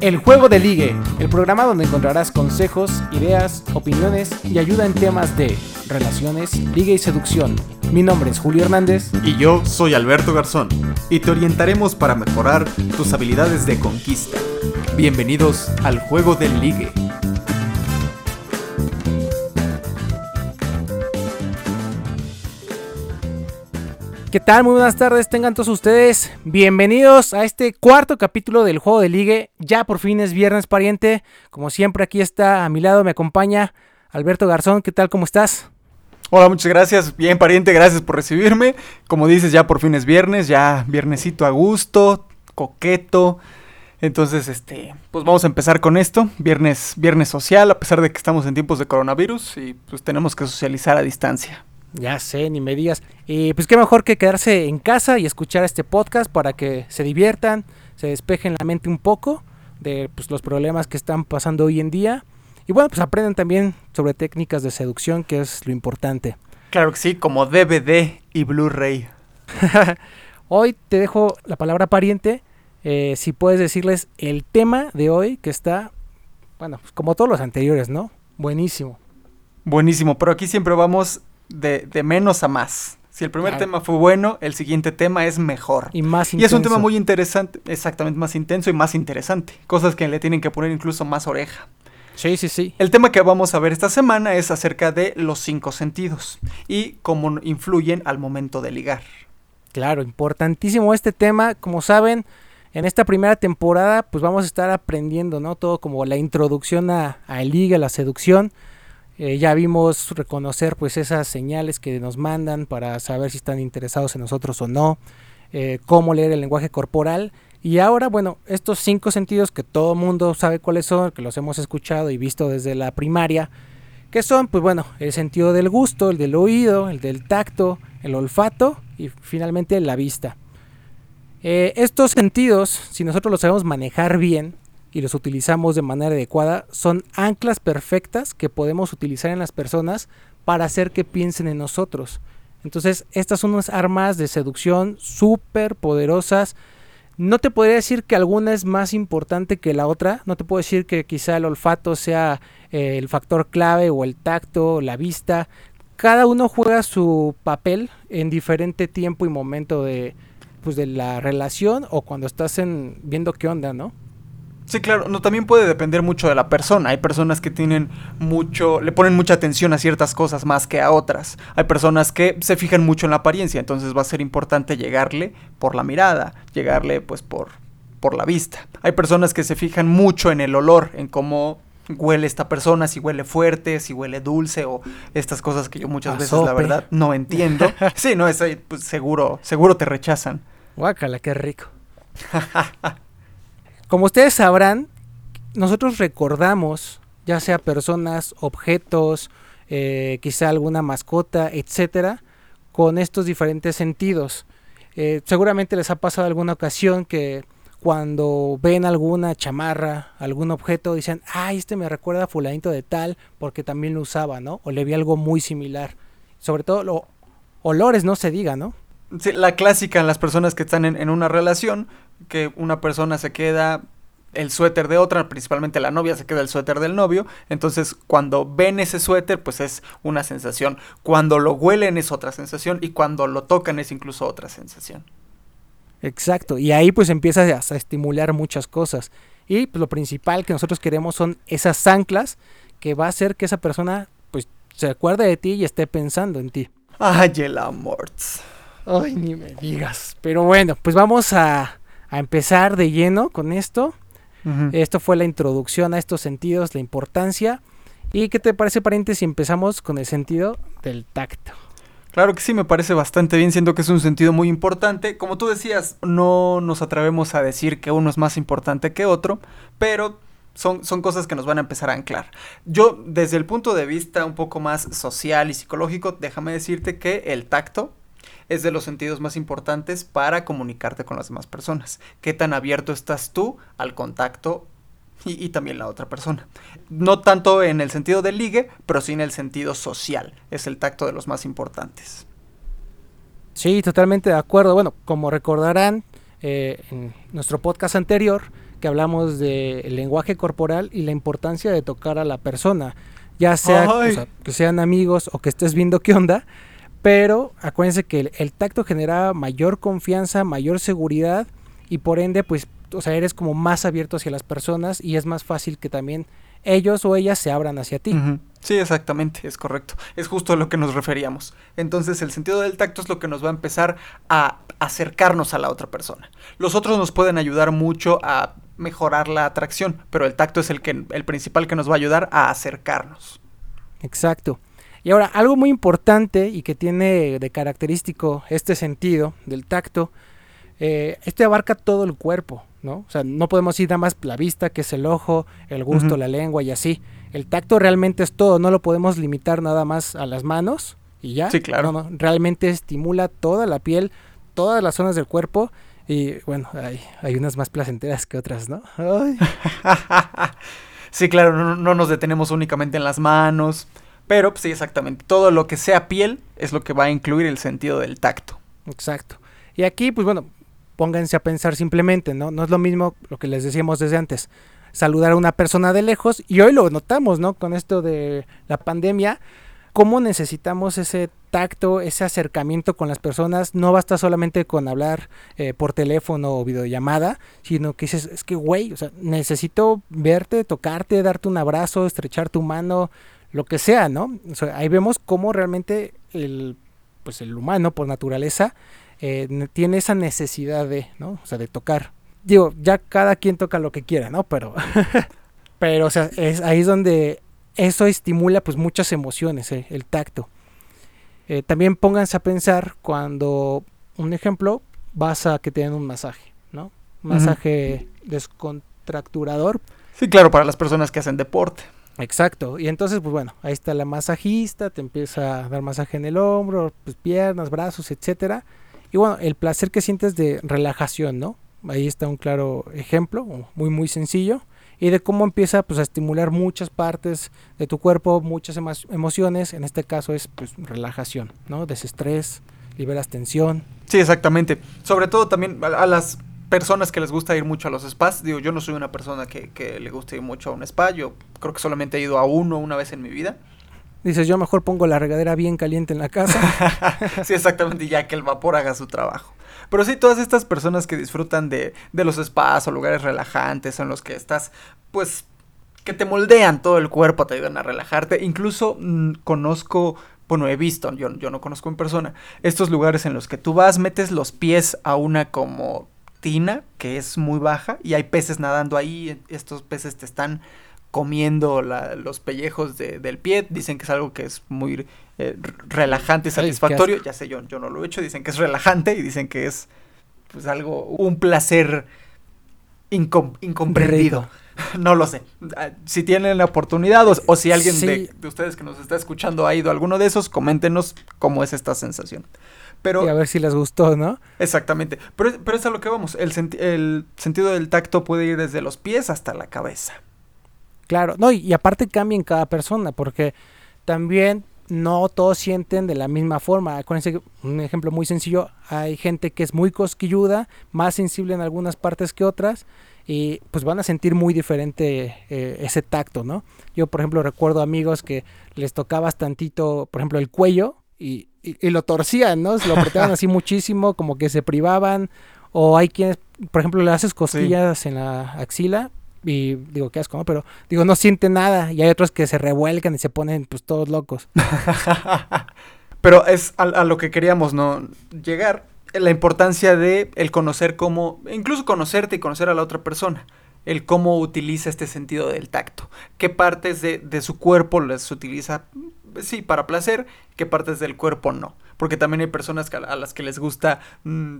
El Juego de Ligue, el programa donde encontrarás consejos, ideas, opiniones y ayuda en temas de relaciones, ligue y seducción. Mi nombre es Julio Hernández. Y yo soy Alberto Garzón. Y te orientaremos para mejorar tus habilidades de conquista. Bienvenidos al Juego del Ligue. ¿Qué tal? Muy buenas tardes, tengan todos ustedes bienvenidos a este cuarto capítulo del Juego de Ligue. Ya por fin es viernes, pariente. Como siempre, aquí está a mi lado, me acompaña Alberto Garzón. ¿Qué tal? ¿Cómo estás? Hola, muchas gracias. Bien, pariente, gracias por recibirme. Como dices, ya por fin es viernes, ya viernesito a gusto, coqueto. Entonces, este, pues vamos a empezar con esto. Viernes, viernes social, a pesar de que estamos en tiempos de coronavirus y pues tenemos que socializar a distancia. Ya sé, ni me digas. Y pues qué mejor que quedarse en casa y escuchar este podcast para que se diviertan, se despejen la mente un poco de pues, los problemas que están pasando hoy en día. Y bueno, pues aprendan también sobre técnicas de seducción, que es lo importante. Claro que sí, como DVD y Blu-ray. hoy te dejo la palabra pariente. Eh, si puedes decirles el tema de hoy que está, bueno, pues como todos los anteriores, ¿no? Buenísimo. Buenísimo, pero aquí siempre vamos de, de menos a más. Si el primer tema fue bueno, el siguiente tema es mejor. Y más intenso. Y es un tema muy interesante, exactamente más intenso y más interesante. Cosas que le tienen que poner incluso más oreja. Sí, sí, sí. El tema que vamos a ver esta semana es acerca de los cinco sentidos y cómo influyen al momento de ligar. Claro, importantísimo este tema. Como saben, en esta primera temporada, pues vamos a estar aprendiendo, ¿no? Todo como la introducción a, a liga, la seducción. Eh, ya vimos reconocer pues esas señales que nos mandan para saber si están interesados en nosotros o no, eh, cómo leer el lenguaje corporal y ahora bueno, estos cinco sentidos que todo mundo sabe cuáles son, que los hemos escuchado y visto desde la primaria, que son pues bueno, el sentido del gusto, el del oído, el del tacto, el olfato y finalmente la vista. Eh, estos sentidos, si nosotros los sabemos manejar bien, y los utilizamos de manera adecuada, son anclas perfectas que podemos utilizar en las personas para hacer que piensen en nosotros. Entonces, estas son unas armas de seducción súper poderosas. No te podría decir que alguna es más importante que la otra. No te puedo decir que quizá el olfato sea eh, el factor clave o el tacto, la vista. Cada uno juega su papel en diferente tiempo y momento de, pues, de la relación o cuando estás en, viendo qué onda, ¿no? Sí, claro, no, también puede depender mucho de la persona. Hay personas que tienen mucho, le ponen mucha atención a ciertas cosas más que a otras. Hay personas que se fijan mucho en la apariencia, entonces va a ser importante llegarle por la mirada, llegarle pues por, por la vista. Hay personas que se fijan mucho en el olor, en cómo huele esta persona, si huele fuerte, si huele dulce o estas cosas que yo muchas veces la verdad no entiendo. sí, no, eso pues, seguro, seguro te rechazan. Guácala, qué rico. Como ustedes sabrán, nosotros recordamos, ya sea personas, objetos, eh, quizá alguna mascota, etcétera, con estos diferentes sentidos. Eh, seguramente les ha pasado alguna ocasión que cuando ven alguna chamarra, algún objeto, dicen, ay, este me recuerda a fulanito de tal, porque también lo usaba, ¿no? O le vi algo muy similar. Sobre todo los olores, no se diga, ¿no? Sí, la clásica en las personas que están en una relación, que una persona se queda el suéter de otra, principalmente la novia se queda el suéter del novio, entonces cuando ven ese suéter pues es una sensación, cuando lo huelen es otra sensación y cuando lo tocan es incluso otra sensación. Exacto, y ahí pues empieza a, estimular muchas cosas y pues, lo principal que nosotros queremos son esas anclas que va a hacer que esa persona pues se acuerde de ti y esté pensando en ti. Ay, el amor. Ay, ni me digas. Pero bueno, pues vamos a, a empezar de lleno con esto. Esto fue la introducción a estos sentidos, la importancia. ¿Y qué te parece, pariente, si empezamos con el sentido del tacto? Claro que sí, me parece bastante bien, siendo que es un sentido muy importante. Como tú decías, no nos atrevemos a decir que uno es más importante que otro, pero son, son, cosas que nos van a empezar a anclar. Yo, desde el punto de vista un poco más social y psicológico, déjame decirte que el tacto es de los sentidos más importantes para comunicarte con las demás personas. ¿Qué tan abierto estás tú al contacto y, también la otra persona? No tanto en el sentido del ligue, pero sí en el sentido social. Es el tacto de los más importantes. Sí, totalmente de acuerdo. Bueno, como recordarán eh, en nuestro podcast anterior, que que hablamos del lenguaje corporal y la importancia de tocar a la persona, ya sea, que sean amigos o que estés viendo qué onda, pero acuérdense que el, tacto genera mayor confianza, mayor seguridad y por ende, pues, o sea, eres como más abierto hacia las personas y es más fácil que también ellos o ellas se abran hacia ti. Sí, exactamente, es correcto. Es justo a lo que nos referíamos. Entonces, el sentido del tacto es lo que nos va a empezar a acercarnos a la otra persona. Los otros nos pueden ayudar mucho a mejorar la atracción, pero el tacto es el que el principal que nos va a ayudar a acercarnos. Exacto. Y ahora, algo muy importante y que tiene de característico este sentido del tacto, eh, este abarca todo el cuerpo, ¿no? O sea, no podemos ir nada más la vista, que es el ojo, el gusto, la lengua y así. El tacto realmente es todo, no lo podemos limitar nada más a las manos y ya. Sí, claro. No, realmente estimula toda la piel, todas las zonas del cuerpo y bueno, hay, hay unas más placenteras que otras, ¿no? sí, claro, no, no nos detenemos únicamente en las manos pero pues, sí, exactamente. Todo lo que sea piel es lo que va a incluir el sentido del tacto. Exacto. Y aquí, pues bueno, pónganse a pensar simplemente, ¿no? No es lo mismo lo que les decíamos desde antes. Saludar a una persona de lejos. Y hoy lo notamos, ¿no? Con esto de la pandemia. Cómo necesitamos ese tacto, ese acercamiento con las personas. No basta solamente con hablar eh, por teléfono o videollamada, sino que dices, es que, güey, o sea, necesito verte, tocarte, darte un abrazo, estrechar tu mano, lo que sea, ¿no? ahí vemos cómo realmente el, pues el humano por naturaleza eh, tiene esa necesidad de, ¿no? O sea, de tocar. Digo, ya cada quien toca lo que quiera, ¿no? Pero, pero, o sea, es, ahí es donde eso estimula pues muchas emociones, eh, el tacto. Eh, también pónganse a pensar cuando, un ejemplo, vas a que te den un masaje, ¿no? Masaje descontracturador. Sí, claro, para las personas que hacen deporte. Exacto, y entonces pues bueno, ahí está la masajista, te empieza a dar masaje en el hombro, pues piernas, brazos, etcétera. Y bueno, el placer que sientes de relajación, ¿no? Ahí está un claro ejemplo, muy muy sencillo, y de cómo empieza pues a estimular muchas partes de tu cuerpo, muchas emociones, en este caso es pues relajación, ¿no? Desestrés, liberas tensión. Sí, exactamente. Sobre todo también a las personas que les gusta ir mucho a los spas. Digo, yo no soy una persona que, que le guste ir mucho a un spa. Yo creo que solamente he ido a uno una vez en mi vida. Dices, yo mejor pongo la regadera bien caliente en la casa. sí, exactamente, ya que el vapor haga su trabajo. Pero sí, todas estas personas que disfrutan de, de los spas o lugares relajantes en los que estás, pues, que te moldean todo el cuerpo, te ayudan a relajarte. Incluso mm, conozco bueno, he visto, yo, yo no conozco en persona, estos lugares en los que tú vas, metes los pies a una como que es muy baja y hay peces nadando ahí, estos peces te están comiendo los pellejos del pie, dicen que es algo que es muy eh, relajante y satisfactorio, ya sé, yo, yo no lo he hecho, dicen que es relajante y dicen que es pues algo, un placer incomprendido. No lo sé. Ah, si tienen la oportunidad o, si alguien de, de, ustedes que nos está escuchando ha ido a alguno de esos, coméntenos cómo es esta sensación. Pero, y a ver si les gustó, ¿no? Exactamente. Pero, pero es a lo que vamos. El, el sentido del tacto puede ir desde los pies hasta la cabeza. Claro, no, y, aparte cambia en cada persona, porque también no todos sienten de la misma forma. Acuérdense un ejemplo muy sencillo, hay gente que es muy cosquilluda, más sensible en algunas partes que otras, y pues van a sentir muy diferente eh, ese tacto, ¿no? Yo, por ejemplo, recuerdo amigos que les tocabas tantito, por ejemplo, el cuello, y, y, lo torcían, ¿no? Se lo apretaban así muchísimo, como que se privaban. O hay quienes, por ejemplo, le haces cosquillas en la axila y digo, qué asco, ¿no? Pero digo, no siente nada. Y hay otros que se revuelcan y se ponen pues todos locos. Pero es a, a, lo que queríamos, ¿no? Llegar. La importancia de el conocer cómo, incluso conocerte y conocer a la otra persona. El cómo utiliza este sentido del tacto. Qué partes de, de su cuerpo les utiliza sí, para placer, qué partes del cuerpo no. Porque también hay personas a las que les gusta mm,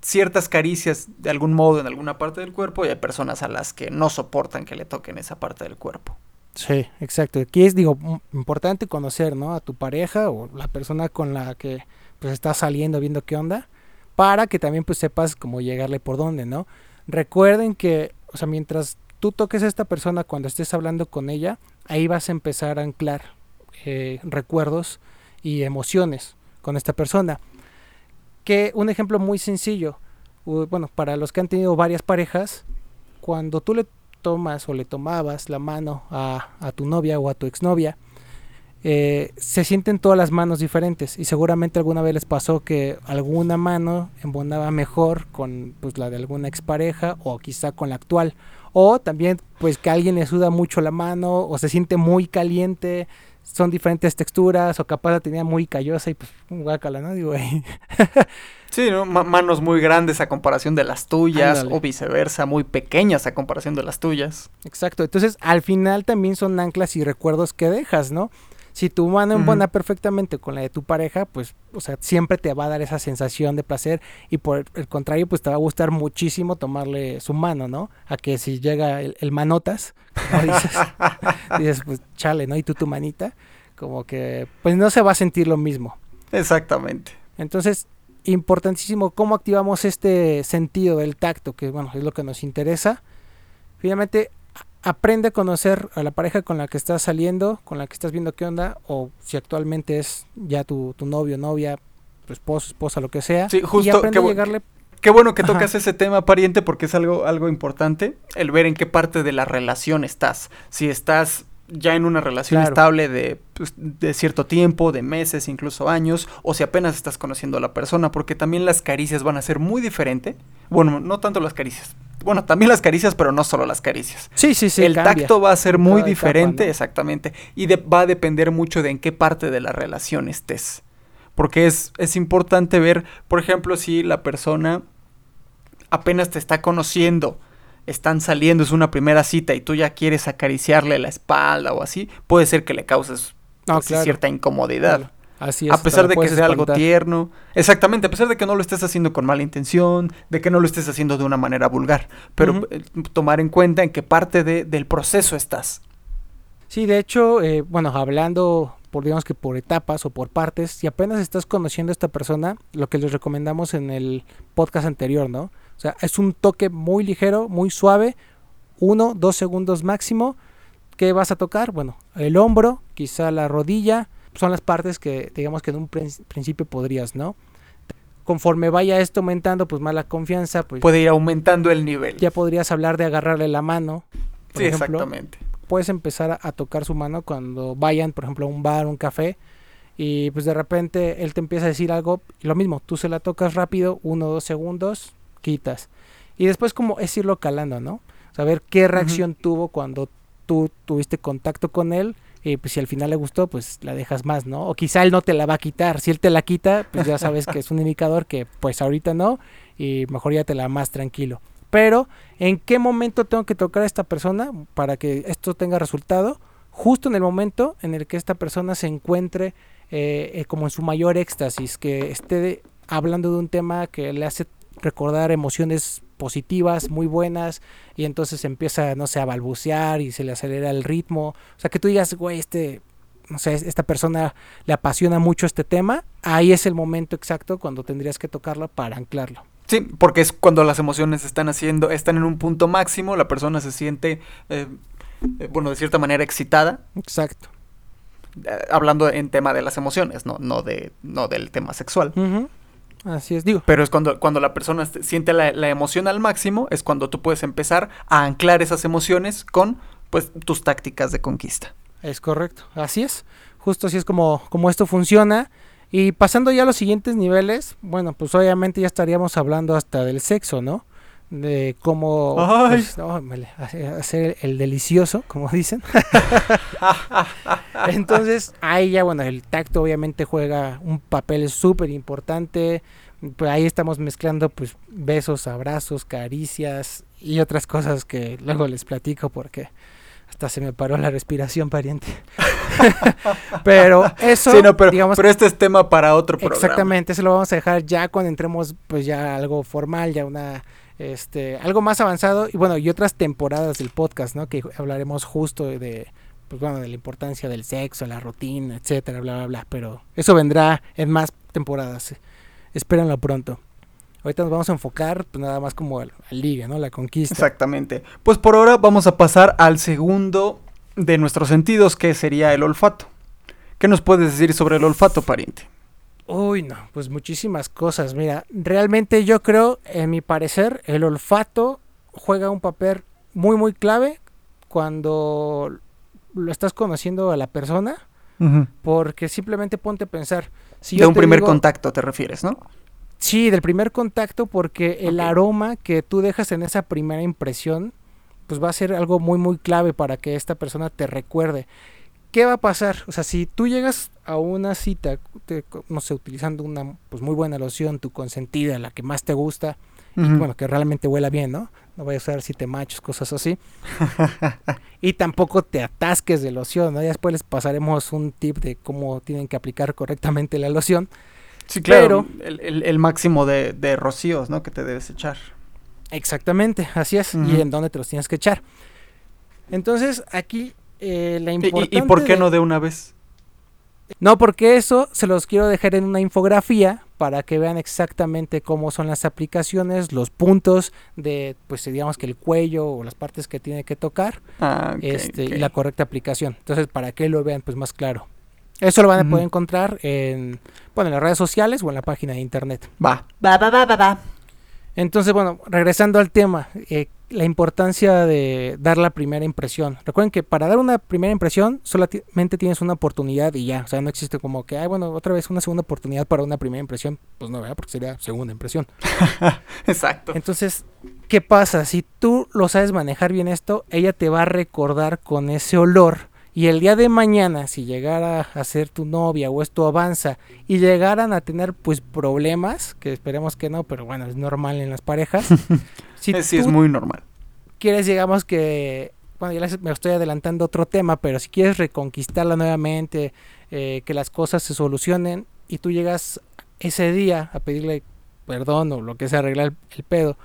ciertas caricias de algún modo en alguna parte del cuerpo y hay personas a las que no soportan que le toquen esa parte del cuerpo. Sí, exacto. Aquí es, digo, importante conocer, ¿no? A tu pareja o la persona con la que pues estás saliendo, viendo qué onda, para que también pues sepas cómo llegarle por dónde, ¿no? Recuerden que, o sea, mientras tú toques a esta persona cuando estés hablando con ella, ahí vas a empezar a anclar eh, recuerdos y emociones con esta persona. Que un ejemplo muy sencillo, bueno, para los que han tenido varias parejas, cuando tú le tomas o le tomabas la mano a, tu novia o a tu exnovia, eh, se sienten todas las manos diferentes y seguramente alguna vez les pasó que alguna mano embonaba mejor con pues, la de alguna expareja o quizá con la actual o también pues que alguien le suda mucho la mano o se siente muy caliente son diferentes texturas o capaz la tenía muy callosa y pues guácala, ¿no? Digo, Sí, ¿no? manos muy grandes a comparación de las tuyas o viceversa, muy pequeñas a comparación de las tuyas. Exacto, entonces al final también son anclas y recuerdos que dejas, ¿no? Si tu mano embona perfectamente con la de tu pareja, pues, o sea, siempre te va a dar esa sensación de placer y por el contrario, pues te va a gustar muchísimo tomarle su mano, ¿no? A que si llega el, manotas, como dices, dices, pues chale, ¿no? Y tú tu manita, como que, pues no se va a sentir lo mismo. Exactamente. Entonces, importantísimo cómo activamos este sentido del tacto, que bueno, es lo que nos interesa. Finalmente, aprende a conocer a la pareja con la que estás saliendo, con la que estás viendo qué onda, o si actualmente es ya tu, tu novio, novia, tu esposo, esposa, lo que sea. Sí, justo. Y aprende a llegarle... Qué bueno que tocas ese tema, pariente, porque es algo, algo importante, el ver en qué parte de la relación estás. Si estás ya en una relación estable de, pues, de, cierto tiempo, de meses, incluso años, o si apenas estás conociendo a la persona, porque también las caricias van a ser muy diferente. Bueno, no tanto las caricias. Bueno, también las caricias, pero no solo las caricias. Sí, sí, sí. El tacto va a ser muy diferente, exactamente, y va a depender mucho de en qué parte de la relación estés. Porque es, es importante ver, por ejemplo, si la persona apenas te está conociendo, están saliendo, es una primera cita y tú ya quieres acariciarle la espalda o así, puede ser que le causes pues, cierta incomodidad. Así es, a pesar de que sea algo tierno. Exactamente, a pesar de que no lo estés haciendo con mala intención, de que no lo estés haciendo de una manera vulgar. Pero eh, tomar en cuenta en qué parte de, del proceso estás. Sí, de hecho, eh, bueno, hablando por digamos que por etapas o por partes, si apenas estás conociendo a esta persona, lo que les recomendamos en el podcast anterior, ¿no? O sea, es un toque muy ligero, muy suave, uno, dos segundos máximo. ¿Qué vas a tocar? Bueno, el hombro, quizá la rodilla, son las partes que digamos que en un principio podrías, ¿no? Conforme vaya esto aumentando, pues más la confianza, pues puede ir aumentando el nivel. Ya podrías hablar de agarrarle la mano. sí, exactamente. Puedes empezar a, tocar su mano cuando vayan, por ejemplo, a un bar, un café, y pues de repente él te empieza a decir algo, y lo mismo, tú se la tocas rápido, uno o dos segundos, quitas. Y después como es irlo calando, ¿no? Saber qué reacción tuvo cuando tú tuviste contacto con él. Y pues si al final le gustó, pues la dejas más, ¿no? O quizá él no te la va a quitar. Si él te la quita, pues ya sabes que es un indicador que pues ahorita no. Y mejor ya te la más tranquilo. Pero, ¿en qué momento tengo que tocar a esta persona para que esto tenga resultado? Justo en el momento en el que esta persona se encuentre eh, eh, como en su mayor éxtasis, que esté hablando de un tema que le hace recordar emociones positivas, muy buenas, y entonces empieza, no sé, a balbucear y se le acelera el ritmo. O sea, que tú digas, güey, este, no sé, esta persona le apasiona mucho este tema, ahí es el momento exacto cuando tendrías que tocarlo para anclarlo. Sí, porque es cuando las emociones están haciendo, están en un punto máximo, la persona se siente, eh, eh, bueno, de cierta manera excitada. Exacto. Eh, hablando en tema de las emociones, no, no, de, no del tema sexual. Así es, digo. Pero es cuando, cuando la persona siente la, emoción al máximo, es cuando tú puedes empezar a anclar esas emociones con pues tus tácticas de conquista. Es correcto, así es. Justo así es como, como esto funciona. Y pasando ya a los siguientes niveles, bueno, pues obviamente ya estaríamos hablando hasta del sexo, ¿no? De cómo pues, hacer el delicioso, como dicen. Entonces, ahí ya, bueno, el tacto obviamente juega un papel súper importante. Pues ahí estamos mezclando pues besos, abrazos, caricias y otras cosas que luego les platico porque hasta se me paró la respiración, pariente. pero eso, pero, digamos, pero este es tema para otro programa. Exactamente, eso lo vamos a dejar ya cuando entremos pues ya algo formal, ya una este algo más avanzado y bueno, y otras temporadas del podcast, ¿no? Que hablaremos justo de pues bueno, de la importancia del sexo, la rutina, etcétera, bla, bla, bla. Pero eso vendrá en más temporadas. Espérenlo pronto. Ahorita nos vamos a enfocar pues nada más como al, ligue, ¿no? La conquista. Exactamente. Pues por ahora vamos a pasar al segundo de nuestros sentidos, que sería el olfato. ¿Qué nos puedes decir sobre el olfato, pariente? Uy, no, pues muchísimas cosas. Mira, realmente yo creo, en mi parecer, el olfato juega un papel muy, muy clave cuando lo estás conociendo a la persona, porque simplemente ponte a pensar. Si de un primer contacto te refieres, ¿no? Sí, del primer contacto, porque el aroma que tú dejas en esa primera impresión, pues va a ser algo muy, muy clave para que esta persona te recuerde. ¿Qué va a pasar? O sea, si tú llegas a una cita, no sé, utilizando una pues muy buena loción, tu consentida, la que más te gusta, y bueno, que realmente huela bien, ¿no? No voy a usar si te machos, cosas así. y tampoco te atasques de loción, ¿no? Ya después les pasaremos un tip de cómo tienen que aplicar correctamente la loción. Sí, claro. el, el, máximo de, de, rocíos, ¿no? Que te debes echar. Exactamente, así es. Y en dónde te los tienes que echar. Entonces, aquí eh, la importancia. ¿Y, por qué no de una vez? No, porque eso se los quiero dejar en una infografía para que vean exactamente cómo son las aplicaciones, los puntos de, pues digamos que el cuello o las partes que tiene que tocar ah, este, y la correcta aplicación. Entonces, para que lo vean pues más claro. Eso lo van a poder encontrar en, bueno, en las redes sociales o en la página de internet. Va, va, va, va, va, va. Entonces, bueno, regresando al tema, eh, la importancia de dar la primera impresión. Recuerden que para dar una primera impresión solamente tienes una oportunidad y ya. O sea, no existe como que, ay, bueno, otra vez una segunda oportunidad para una primera impresión. Pues no, ¿verdad? Porque sería segunda impresión. Exacto. Entonces, ¿qué pasa? Si tú lo sabes manejar bien esto, ella te va a recordar con ese olor y el día de mañana, si llegara a ser tu novia o esto avanza y llegaran a tener pues problemas, que esperemos que no, pero bueno, es normal en las parejas. si sí, es muy normal. Quieres, digamos que, bueno, ya me estoy adelantando otro tema, pero si quieres reconquistarla nuevamente, eh, que las cosas se solucionen y tú llegas ese día a pedirle perdón o lo que sea, arreglar el pedo,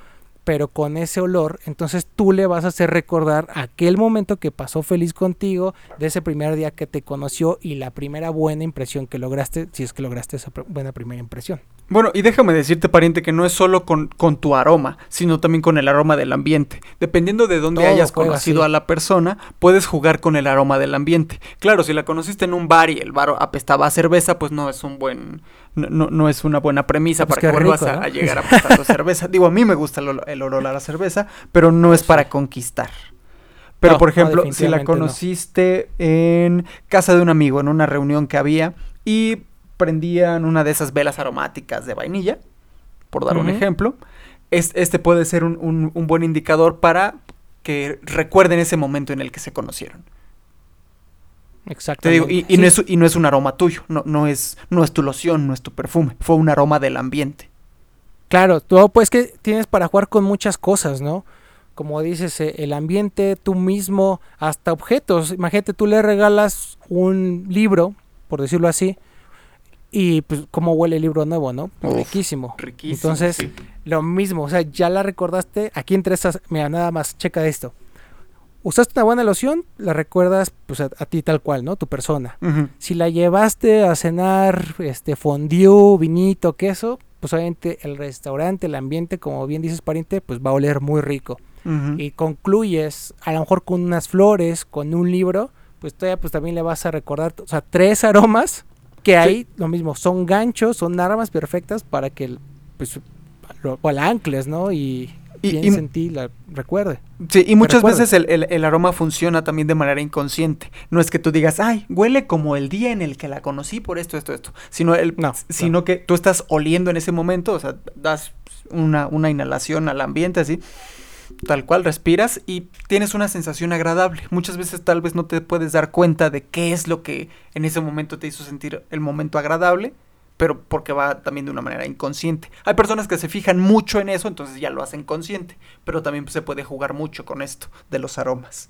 pero con ese olor, entonces tú le vas a hacer recordar aquel momento que pasó feliz contigo, de ese primer día que te conoció y la primera buena impresión que lograste, si es que lograste esa buena primera impresión. Bueno, y déjame decirte, pariente, que no es solo con, con tu aroma, sino también con el aroma del ambiente. Dependiendo de dónde hayas conocido a la persona, puedes jugar con el aroma del ambiente. Claro, si la conociste en un bar y el bar apestaba a cerveza, pues no es un buen, no, no es una buena premisa pues para que vuelvas a, llegar a apestar cerveza. Digo, a mí me gusta el, olor a la cerveza, pero no es para conquistar. Pero, por ejemplo, si la conociste en casa de un amigo, en una reunión que había, y prendían una de esas velas aromáticas de vainilla, por dar un ejemplo, este puede ser un, buen indicador para que recuerden ese momento en el que se conocieron. Exacto. y, no es, y, no es, un aroma tuyo, no, no, es, no es tu loción, no es tu perfume, fue un aroma del ambiente. Claro, tú pues que tienes para jugar con muchas cosas, ¿no? Como dices, eh, el ambiente, tú mismo, hasta objetos. Imagínate, tú le regalas un libro, por decirlo así, y pues cómo huele el libro nuevo, ¿no? riquísimo. Riquísimo. Entonces, lo mismo, o sea, ya la recordaste, aquí entre estas, mira, nada más, checa esto. Usaste una buena loción, la recuerdas pues a, ti tal cual, ¿no? Tu persona. Si la llevaste a cenar, este, fondue, vinito, queso, pues obviamente el restaurante, el ambiente, como bien dices, pariente, pues va a oler muy rico. Y concluyes, a lo mejor con unas flores, con un libro, pues todavía pues también le vas a recordar, o sea, tres aromas que ahí lo mismo, son ganchos, son armas perfectas para que pues lo, o la ancles, ¿no? Y, y piense en ti, la recuerde. Sí, y muchas veces el, aroma funciona también de manera inconsciente. No es que tú digas, ay, huele como el día en el que la conocí por esto, esto, esto. Sino, el, sino que tú estás oliendo en ese momento, o sea, das una, una inhalación al ambiente así tal cual respiras y tienes una sensación agradable. Muchas veces tal vez no te puedes dar cuenta de qué es lo que en ese momento te hizo sentir el momento agradable, pero porque va también de una manera inconsciente. Hay personas que se fijan mucho en eso, entonces ya lo hacen consciente, pero también se puede jugar mucho con esto de los aromas.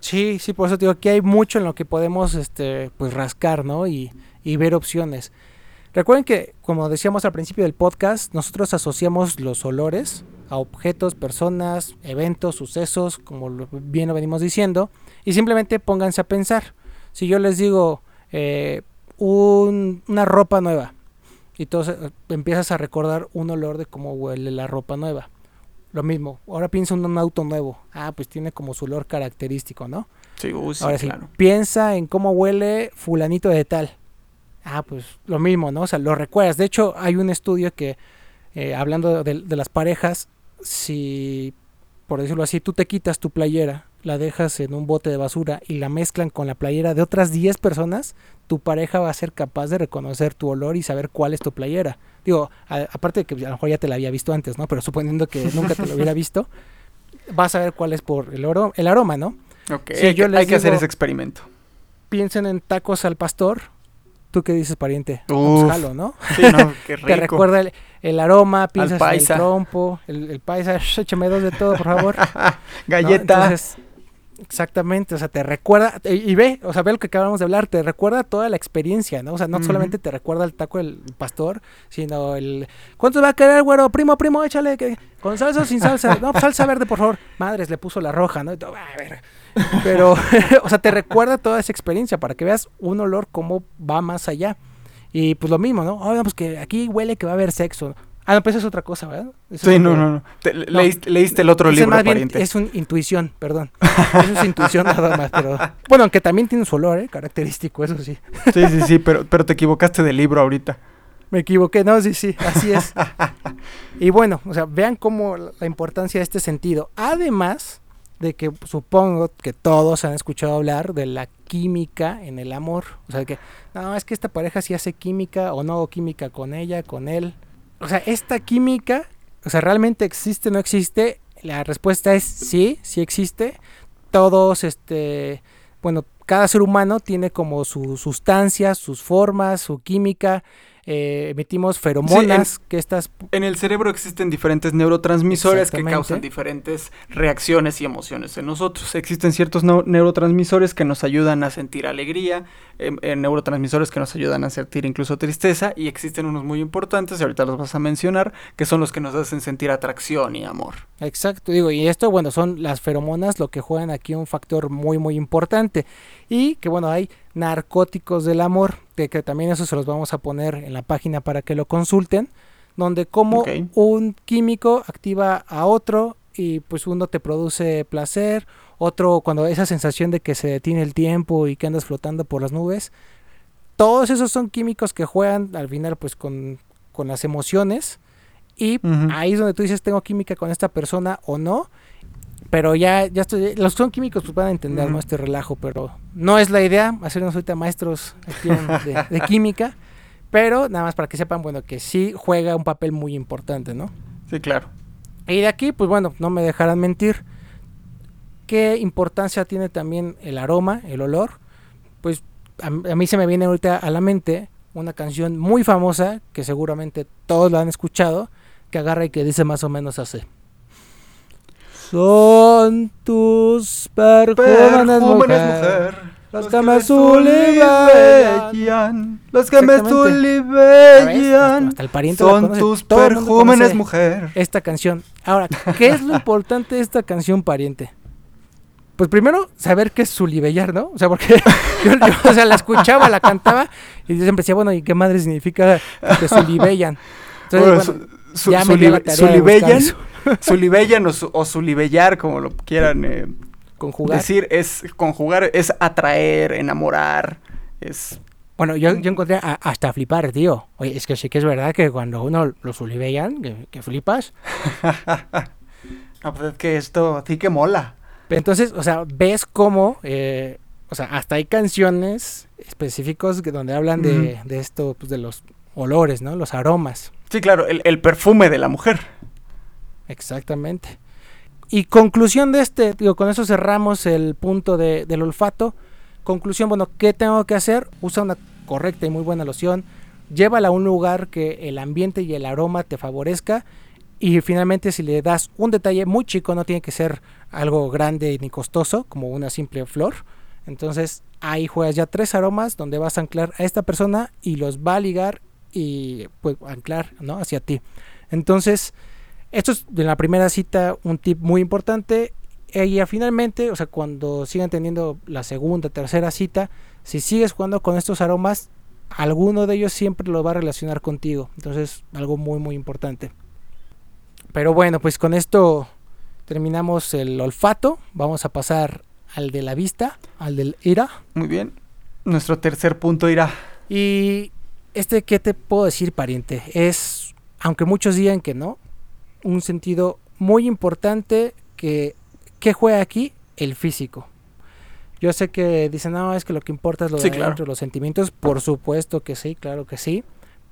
Sí, sí, por eso digo que hay mucho en lo que podemos este pues rascar, ¿no? Y, y ver opciones. Recuerden que, como decíamos al principio del podcast, nosotros asociamos los olores a objetos, personas, eventos, sucesos, como bien lo venimos diciendo, y simplemente pónganse a pensar. Si yo les digo eh, una ropa nueva, y entonces eh, empiezas a recordar un olor de cómo huele la ropa nueva. Lo mismo, ahora piensa en un auto nuevo. Ah, pues tiene como su olor característico, ¿no? Sí, ahora sí, piensa en cómo huele fulanito de tal. Ah, pues lo mismo, ¿no? O sea, lo recuerdas. De hecho, hay un estudio que, eh, hablando de, las parejas, si por decirlo así, tú te quitas tu playera, la dejas en un bote de basura y la mezclan con la playera de otras 10 personas, tu pareja va a ser capaz de reconocer tu olor y saber cuál es tu playera. Digo, aparte de que a lo mejor ya te la había visto antes, ¿no? Pero suponiendo que nunca te lo hubiera visto, vas a ver cuál es por el, oro, el aroma, ¿no? Ok, hay, que, hay que hacer ese experimento. Piensen en tacos al pastor ¿Tú qué dices, pariente? Pues jalo, ¿no? Sí, no, qué rico. Te recuerda el, aroma, piensas en el trompo, el, el paisa, échame dos de todo, por favor. Galleta. Exactamente, o sea, te recuerda, y, ve, o sea, ve lo que acabamos de hablar, te recuerda toda la experiencia, ¿no? O sea, no solamente te recuerda el taco del pastor, sino el, ¿cuánto va a querer, güero? Primo, primo, échale, que, ¿con salsa o sin salsa? No, pues salsa verde, por favor. Madres, le puso la roja, ¿no? Y todo, a ver, pero, o sea, te recuerda toda esa experiencia para que veas un olor cómo va más allá. Y pues lo mismo, ¿no? Oh, pues que aquí huele que va a haber sexo. Ah, no, pues es otra cosa, ¿verdad? sí, no, no, no. leíste, el otro libro, pariente. es una intuición, perdón. es intuición nada más, pero... Bueno, aunque también tiene su olor, ¿eh? Característico, eso sí. sí, sí, sí, pero, pero te equivocaste del libro ahorita. Me equivoqué, no, sí, sí, así es. y bueno, o sea, vean cómo la importancia de este sentido. Además, de que supongo que todos han escuchado hablar de la química en el amor. O sea, que no, es que esta pareja sí hace química o no hago química con ella, con él. O sea, esta química, o sea, ¿realmente existe o no existe? La respuesta es sí, sí existe. Todos, este, bueno, cada ser humano tiene como sus sustancias, sus formas, su química eh, emitimos feromonas que estas... En el cerebro existen diferentes neurotransmisores que causan diferentes reacciones y emociones en nosotros. Existen ciertos neurotransmisores que nos ayudan a sentir alegría, em, eh, neurotransmisores que nos ayudan a sentir incluso tristeza y existen unos muy importantes, ahorita los vas a mencionar, que son los que nos hacen sentir atracción y amor. Exacto, digo, y esto, bueno, son las feromonas lo que juegan aquí un factor muy, muy importante. Y que, bueno, hay narcóticos del amor, que, que, también eso se los vamos a poner en la página para que lo consulten, donde como un químico activa a otro y pues uno te produce placer, otro cuando esa sensación de que se detiene el tiempo y que andas flotando por las nubes, todos esos son químicos que juegan al final pues con, con las emociones y ahí es donde tú dices tengo química con esta persona o no pero ya, ya estoy, los son químicos pues van a entender, ¿no? Este relajo, pero no es la idea hacernos ahorita maestros de, química, pero nada más para que sepan, bueno, que sí juega un papel muy importante, ¿no? Sí, claro. Y de aquí, pues bueno, no me dejarán mentir. ¿Qué importancia tiene también el aroma, el olor? Pues a, a mí se me viene ahorita a la mente una canción muy famosa, que seguramente todos la han escuchado, que agarra y que dice más o menos así. Son tus perfumes, mujer, los que me sulibellan, los que me sulibellan, son tus perfumes, mujer. Esta canción. Ahora, ¿qué es lo importante de esta canción, pariente? Pues primero, saber qué es sulibellar, ¿no? O sea, porque yo, o sea, la escuchaba, la cantaba, y siempre decía, bueno, ¿y qué madre significa que sulibellan? Entonces, bueno, ya me Sulibellan o, o sulibellar, como lo quieran eh, conjugar. decir, es conjugar, es atraer, enamorar, es... Bueno, yo, yo encontré hasta flipar, tío. Oye, es que sí que es verdad que cuando uno lo sulibellan, que, flipas. no, pues es que esto sí que mola. Entonces, o sea, ves cómo, eh, o sea, hasta hay canciones específicos que donde hablan de, de esto, pues de los olores, ¿no? Los aromas. Sí, claro, el, perfume de la mujer. Exactamente. Y conclusión de este, digo, con eso cerramos el punto de, del olfato. Conclusión, bueno, ¿qué tengo que hacer? Usa una correcta y muy buena loción. Llévala a un lugar que el ambiente y el aroma te favorezca. Y finalmente, si le das un detalle muy chico, no tiene que ser algo grande ni costoso, como una simple flor. Entonces, ahí juegas ya tres aromas donde vas a anclar a esta persona y los va a ligar y pues anclar ¿no? hacia ti. Entonces, esto es de la primera cita un tip muy importante. Y finalmente, o sea, cuando sigan teniendo la segunda, tercera cita, si sigues jugando con estos aromas, alguno de ellos siempre lo va a relacionar contigo. Entonces, algo muy, muy importante. Pero bueno, pues con esto terminamos el olfato. Vamos a pasar al de la vista, al del ira. Muy bien. Nuestro tercer punto irá. Y este, ¿qué te puedo decir, pariente? Es, aunque muchos digan que no, un sentido muy importante que ¿qué juega aquí? El físico. Yo sé que dicen, no, es que lo que importa es lo de adentro, los sentimientos. Por supuesto que sí, claro que sí.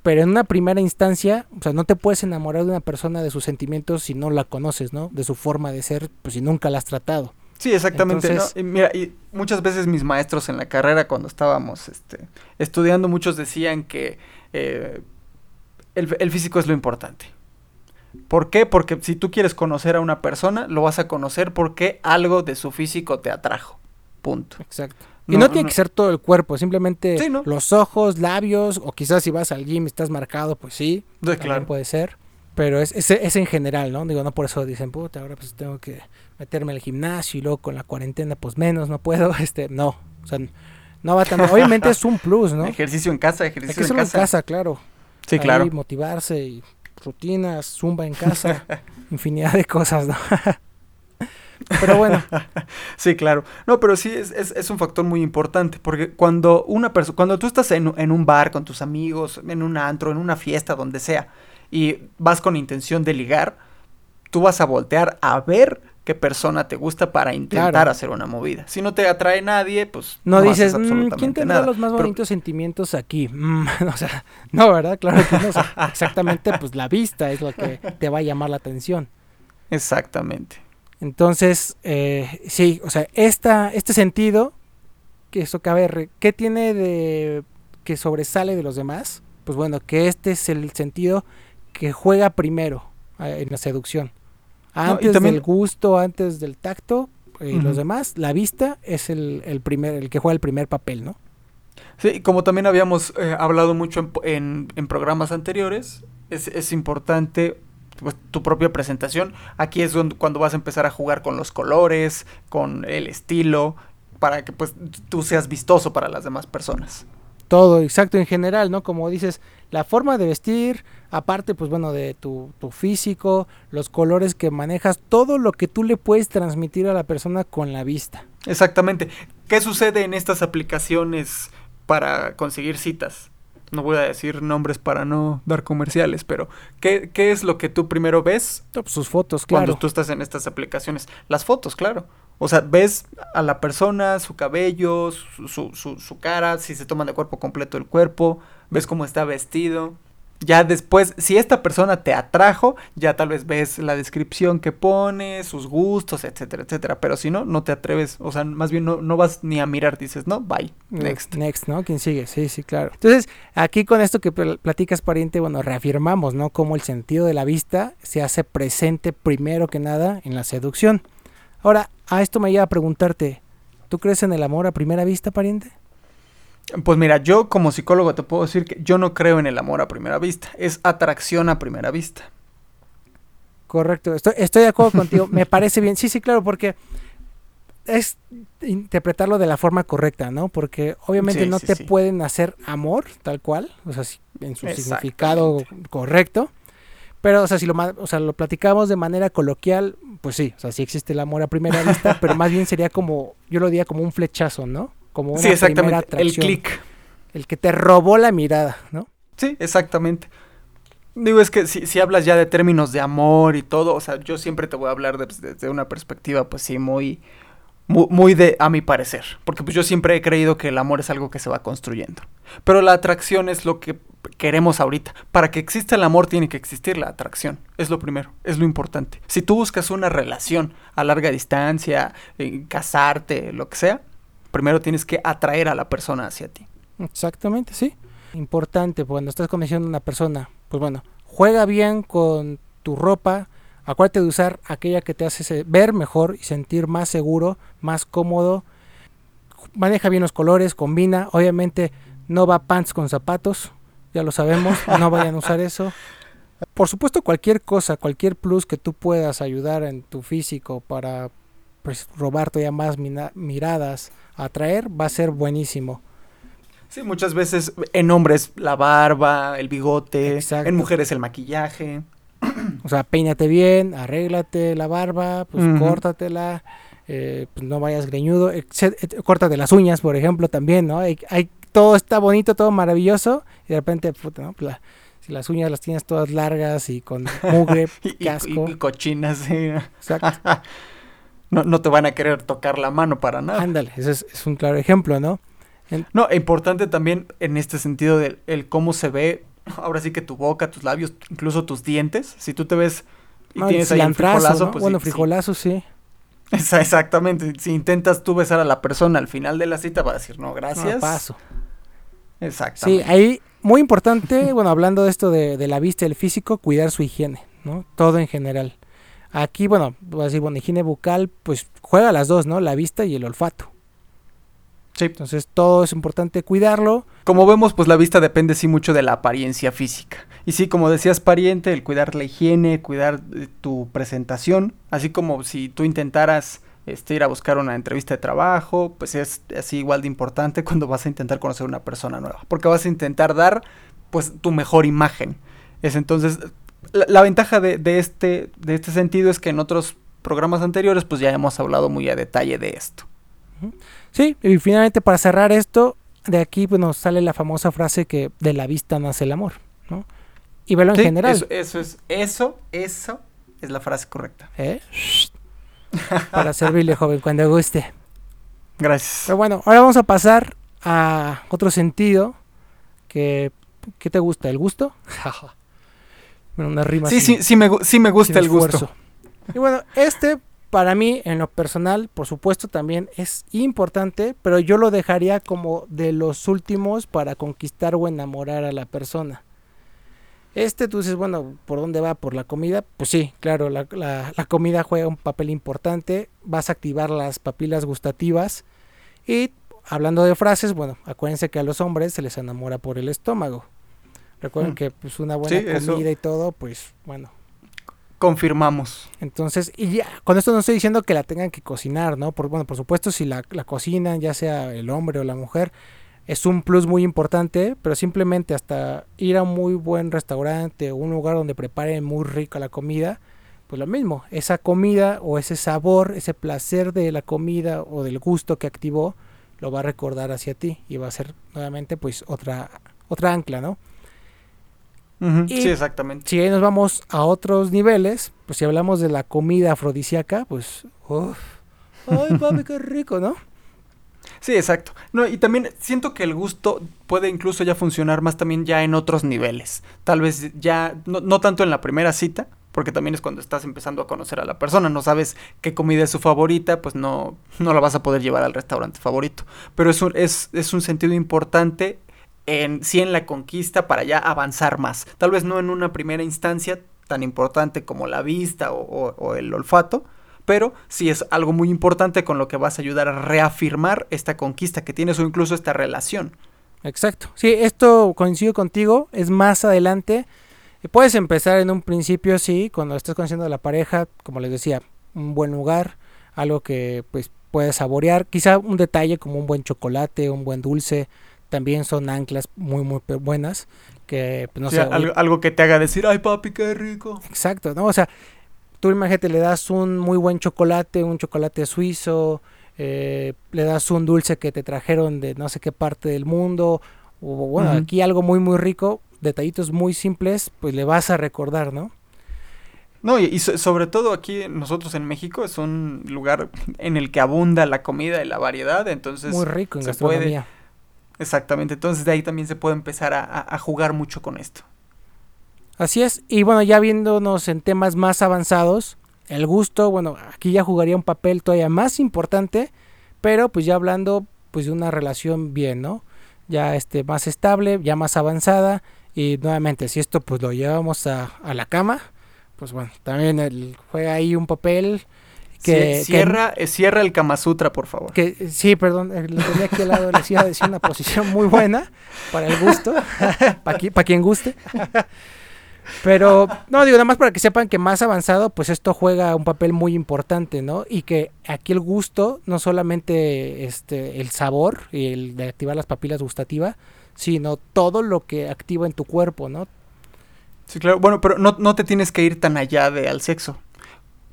Pero en una primera instancia, o sea, no te puedes enamorar de una persona de sus sentimientos si no la conoces, ¿no? De su forma de ser, pues si nunca la has tratado. Sí, exactamente. Y mira, y muchas veces mis maestros en la carrera, cuando estábamos este, estudiando, muchos decían que eh, el, físico es lo importante. ¿Por qué? Porque si tú quieres conocer a una persona, lo vas a conocer porque algo de su físico te atrajo. Punto. Exacto. y no, tiene que ser todo el cuerpo, simplemente los ojos, labios, o quizás si vas al gym y estás marcado, pues sí, claro. puede ser. Pero es, es, es, en general, ¿no? Digo, no por eso dicen, puta, ahora pues tengo que meterme al gimnasio y luego con la cuarentena, pues menos, no puedo. Este, no. O sea, no va tan. Obviamente es un plus, ¿no? Ejercicio en casa, ejercicio en casa. en casa, claro. Sí, claro. motivarse y rutinas, zumba en casa, infinidad de cosas, ¿no? pero bueno. sí, claro. No, pero sí es, es, es un factor muy importante, porque cuando una persona, cuando tú estás en, en, un bar con tus amigos, en un antro, en una fiesta, donde sea, y vas con intención de ligar, tú vas a voltear a ver qué persona te gusta para intentar hacer una movida. Si no te atrae nadie, pues no, dices, mm, ¿quién tendrá los más bonitos sentimientos aquí? Mm, o sea, no, ¿verdad? Claro que no. exactamente, pues la vista es lo que te va a llamar la atención. Exactamente. Entonces, eh, sí, o sea, esta, este sentido, que eso cabe, ¿qué tiene de que sobresale de los demás? Pues bueno, que este es el sentido que juega primero eh, en la seducción. Antes del gusto, antes del tacto y los demás, la vista es el, primer, el que juega el primer papel, ¿no? Sí, como también habíamos eh, hablado mucho en, programas anteriores, es, importante pues, tu propia presentación. Aquí es cuando vas a empezar a jugar con los colores, con el estilo, para que pues tú seas vistoso para las demás personas. Todo, exacto, en general, ¿no? Como dices, la forma de vestir, aparte, pues bueno, de tu, tu, físico, los colores que manejas, todo lo que tú le puedes transmitir a la persona con la vista. Exactamente. ¿Qué sucede en estas aplicaciones para conseguir citas? No voy a decir nombres para no dar comerciales, pero ¿qué, qué es lo que tú primero ves? Pues sus fotos, claro. Cuando tú estás en estas aplicaciones. Las fotos, claro. O sea, ves a la persona, su cabello, su, su, su, cara, si se toman de cuerpo completo el cuerpo, ves cómo está vestido. Ya después, si esta persona te atrajo, ya tal vez ves la descripción que pone, sus gustos, etcétera, etcétera. Pero si no, no te atreves, o sea, más bien no, no vas ni a mirar, dices, no, bye, next. Next, ¿no? ¿Quién sigue? Sí, sí, claro. Entonces, aquí con esto que platicas, pariente, bueno, reafirmamos, ¿no? Cómo el sentido de la vista se hace presente primero que nada en la seducción. Ahora, a esto me lleva a preguntarte, ¿tú crees en el amor a primera vista, pariente? Pues mira, yo como psicólogo te puedo decir que yo no creo en el amor a primera vista, es atracción a primera vista. Correcto, estoy, estoy de acuerdo contigo, me parece bien, sí, sí, claro, porque es interpretarlo de la forma correcta, ¿no? Porque obviamente no te pueden hacer amor tal cual, o sea, en su significado correcto, pero, o sea, si lo, o sea, lo platicamos de manera coloquial, pues sí, o sea, sí existe el amor a primera vista, pero más bien sería como, yo lo diría como un flechazo, ¿no? Como una sí, exactamente, el clic. El que te robó la mirada, ¿no? Sí, exactamente. Digo, es que si, si, hablas ya de términos de amor y todo, o sea, yo siempre te voy a hablar desde una perspectiva, pues sí, muy, muy, de, a mi parecer, porque pues yo siempre he creído que el amor es algo que se va construyendo. Pero la atracción es lo que queremos ahorita. Para que exista el amor tiene que existir la atracción. Es lo primero, es lo importante. Si tú buscas una relación a larga distancia, eh, casarte, lo que sea, primero tienes que atraer a la persona hacia ti. Exactamente, sí. Importante, cuando estás conociendo a una persona, pues bueno, juega bien con tu ropa, Acuérdate de usar aquella que te hace ver mejor y sentir más seguro, más cómodo. Maneja bien los colores, combina. Obviamente no va pants con zapatos, ya lo sabemos, no vayan a usar eso. Por supuesto, cualquier cosa, cualquier plus que tú puedas ayudar en tu físico para pues, robar todavía más miradas, atraer, va a ser buenísimo. Sí, muchas veces en hombres la barba, el bigote, en mujeres el maquillaje. o sea, peínate bien, arréglate la barba, pues córtatela, eh, pues no vayas greñudo, córtate las uñas, por ejemplo, también, ¿no? Hay, todo está bonito, todo maravilloso, y de repente, puta, ¿no? Pues si las uñas las tienes todas largas y con mugre, casco. y, cochinas, sí. Exacto. no, no te van a querer tocar la mano para nada. Ándale, ese es, es un claro ejemplo, ¿no? En... No, importante también en este sentido del el cómo se ve, ahora sí que tu boca, tus labios, incluso tus dientes. Si tú te ves y no, tienes ahí un frijolazo, ¿no? pues bueno, sí, frijolazo, sí. sí. Exactamente. Si intentas tú besar a la persona al final de la cita, va a decir, no, gracias. No, paso. Exactamente. Sí, ahí, muy importante, bueno, hablando de esto de, de la vista y el físico, cuidar su higiene, ¿no? Todo en general. Aquí, bueno, voy a decir, bueno, higiene bucal, pues juega las dos, ¿no? La vista y el olfato. Sí. Entonces todo es importante cuidarlo. Como vemos, pues la vista depende sí mucho de la apariencia física. Y sí, como decías, pariente, el cuidar la higiene, cuidar tu presentación, así como si tú intentaras este, ir a buscar una entrevista de trabajo, pues es así igual de importante cuando vas a intentar conocer a una persona nueva, porque vas a intentar dar pues tu mejor imagen. Es entonces, la, la ventaja de, de, este, de este sentido es que en otros programas anteriores pues ya hemos hablado muy a detalle de esto. Sí, y finalmente para cerrar esto, de aquí pues, nos sale la famosa frase que de la vista nace el amor, ¿no? Y velo en general. Eso, eso es, eso, eso es la frase correcta. ¿Eh? para servirle, joven, cuando guste. Gracias. Pero bueno, ahora vamos a pasar a otro sentido que ¿qué te gusta? ¿El gusto? bueno, una rima sí, sin, sí, sí me, sí me gusta el gusto. Y bueno, este para mí, en lo personal, por supuesto, también es importante, pero yo lo dejaría como de los últimos para conquistar o enamorar a la persona. Este, tú dices, bueno, ¿por dónde va? ¿Por la comida? Pues sí, claro, la, la, la comida juega un papel importante, vas a activar las papilas gustativas y hablando de frases, bueno, acuérdense que a los hombres se les enamora por el estómago. Recuerden mm. que pues una buena sí, comida eso. y todo, pues bueno, confirmamos. Entonces, y ya, con esto no estoy diciendo que la tengan que cocinar, ¿no? Por, bueno, por supuesto, si la, la, cocinan, ya sea el hombre o la mujer, es un plus muy importante, pero simplemente hasta ir a un muy buen restaurante o un lugar donde preparen muy rica la comida, pues lo mismo, esa comida o ese sabor, ese placer de la comida o del gusto que activó, lo va a recordar hacia ti y va a ser nuevamente pues otra, otra ancla, ¿no? Uh -huh, sí, exactamente. Si ahí nos vamos a otros niveles, pues si hablamos de la comida afrodisíaca, pues. ¡Ay, papi, qué rico, ¿no? Sí, exacto. No, y también siento que el gusto puede incluso ya funcionar más también ya en otros niveles. Tal vez ya, no, no tanto en la primera cita, porque también es cuando estás empezando a conocer a la persona, no sabes qué comida es su favorita, pues no, no la vas a poder llevar al restaurante favorito. Pero es un, es, es un sentido importante en sí en la conquista para ya avanzar más. Tal vez no en una primera instancia tan importante como la vista o, el olfato, pero sí es algo muy importante con lo que vas a ayudar a reafirmar esta conquista que tienes o incluso esta relación. Exacto. Sí, esto coincido contigo, es más adelante. Puedes empezar en un principio, sí, cuando estás conociendo a la pareja, como les decía, un buen lugar, algo que pues puedes saborear, quizá un detalle como un buen chocolate, un buen dulce, también son anclas muy muy buenas que pues, no sí, sé, algo, algo, que te haga decir ay papi qué rico exacto no o sea tú imagínate le das un muy buen chocolate un chocolate suizo eh, le das un dulce que te trajeron de no sé qué parte del mundo o bueno uh -huh. aquí algo muy muy rico detallitos muy simples pues le vas a recordar no no, y, y, sobre todo aquí nosotros en México es un lugar en el que abunda la comida y la variedad, entonces muy rico en se gastronomía. Puede, Exactamente, entonces de ahí también se puede empezar a, a, jugar mucho con esto. Así es, y bueno, ya viéndonos en temas más avanzados, el gusto, bueno, aquí ya jugaría un papel todavía más importante, pero pues ya hablando pues de una relación bien, ¿no? Ya este más estable, ya más avanzada, y nuevamente, si esto pues lo llevamos a, a la cama, pues bueno, también el, juega ahí un papel que, cierra, que, cierra el Kama Sutra, por favor. Que, sí, perdón, lo tenía aquí al lado, les iba a decir una posición muy buena para el gusto, para pa quien guste. Pero, no, digo, nada más para que sepan que más avanzado, pues esto juega un papel muy importante, ¿no? Y que aquí el gusto, no solamente este, el sabor y el de activar las papilas gustativas, sino todo lo que activa en tu cuerpo, ¿no? Sí, claro, bueno, pero no, no te tienes que ir tan allá de al sexo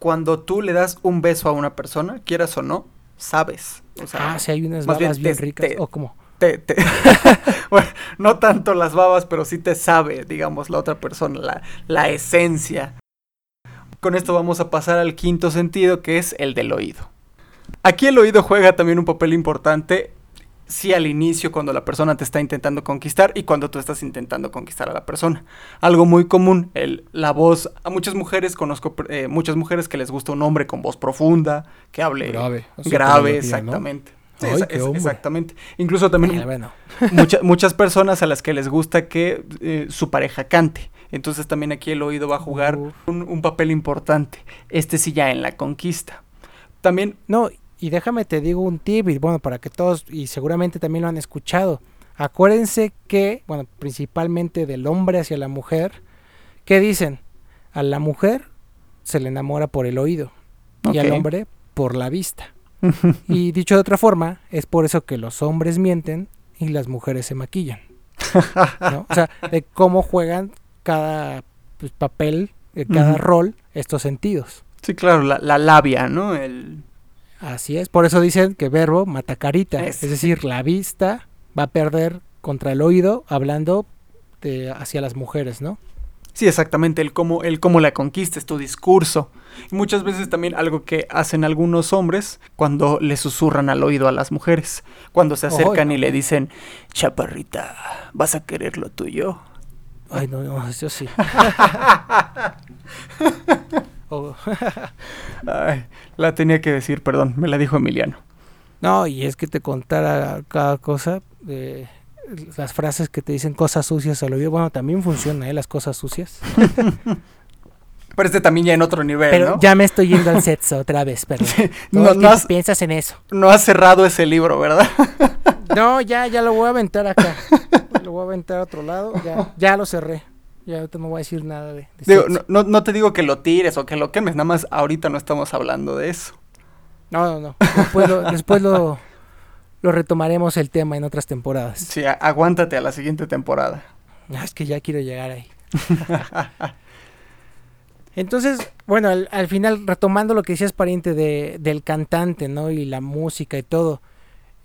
cuando tú le das un beso a una persona, quieras o no, sabes. O sea, ah, si hay unas babas bien, bien te, ricas. ¿O cómo? Te, te bueno, no tanto las babas, pero sí te sabe, digamos, la otra persona, la, la esencia. Con esto vamos a pasar al quinto sentido, que es el del oído. Aquí el oído juega también un papel importante sí al inicio cuando la persona te está intentando conquistar y cuando tú estás intentando conquistar a la persona. Algo muy común, el, la voz, a muchas mujeres conozco eh, muchas mujeres que les gusta un hombre con voz profunda, que hable grave, grave exactamente. exactamente. Incluso también muchas personas a las que les gusta que eh, su pareja cante. Entonces también aquí el oído va a jugar un, un papel importante. Este sí ya en la conquista. También... No, y déjame te digo un tip, y bueno, para que todos, y seguramente también lo han escuchado. Acuérdense que, bueno, principalmente del hombre hacia la mujer, que dicen, a la mujer se le enamora por el oído y al hombre por la vista. y dicho de otra forma, es por eso que los hombres mienten y las mujeres se maquillan. O sea, de cómo juegan cada pues, papel, cada rol, estos sentidos. Sí, claro, la, la labia, ¿no? El Así es, por eso dicen que verbo mata carita, es, decir, la vista va a perder contra el oído hablando de, hacia las mujeres, ¿no? Sí, exactamente, el cómo, el cómo la conquistes, tu discurso. Y muchas veces también algo que hacen algunos hombres cuando le susurran al oído a las mujeres, cuando se acercan y le dicen, chaparrita, ¿vas a querer lo tuyo? Ay, no, no, eso sí. la tenía que decir, perdón, me la dijo Emiliano. No, y es que te contara cada cosa, de las frases que te dicen cosas sucias al oído, bueno, también funciona, ¿eh? Las cosas sucias. Pero este también ya en otro nivel, Pero ya me estoy yendo al sexo otra vez, pero no, piensas en eso. No has cerrado ese libro, ¿verdad? no, ya, ya lo voy a aventar acá. Lo voy a aventar a otro lado, ya, ya lo cerré. Ya ahorita no voy a decir nada de... no, no, te digo que lo tires o que lo quemes, nada más ahorita no estamos hablando de eso. No, no, no. Después lo, después lo, retomaremos el tema en otras temporadas. Sí, aguántate a la siguiente temporada. Ah, es que ya quiero llegar ahí. Entonces, bueno, al, al, final, retomando lo que decías, pariente, de, del cantante, ¿no? Y la música y todo.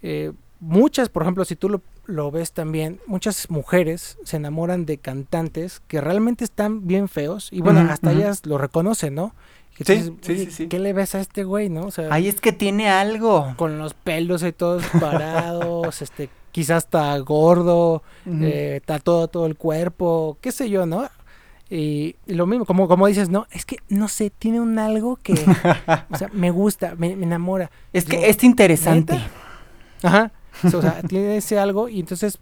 Eh, muchas, por ejemplo, si tú lo, lo ves también, muchas mujeres se enamoran de cantantes que realmente están bien feos y bueno, hasta ellas lo reconocen, ¿no? sí, sí, sí, ¿Qué le ves a este güey, no? O sea, Ahí es que tiene algo. Con los pelos y todos parados, este, quizás está gordo, eh, está todo, todo el cuerpo, qué sé yo, ¿no? Y, lo mismo, como, como dices, no, es que no sé, tiene un algo que, o sea, me gusta, me, enamora. Es que es interesante. Ajá. o sea, tiene ese algo y entonces,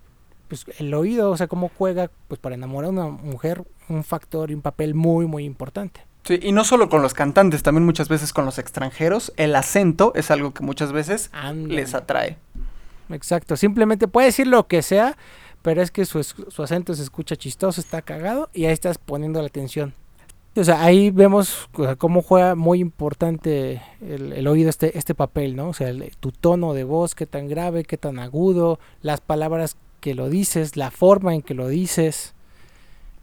pues el oído, o sea, cómo juega, pues para enamorar a una mujer, un factor y un papel muy, muy importante. Sí, y no solo con los cantantes, también muchas veces con los extranjeros, el acento es algo que muchas veces les atrae. Exacto, simplemente puede decir lo que sea, pero es que su, su acento se escucha chistoso, está cagado y ahí estás poniendo la atención. O sea, ahí vemos cómo juega muy importante el, oído este, este papel, ¿no? O sea, tu tono de voz, qué tan grave, qué tan agudo, las palabras que lo dices, la forma en que lo dices.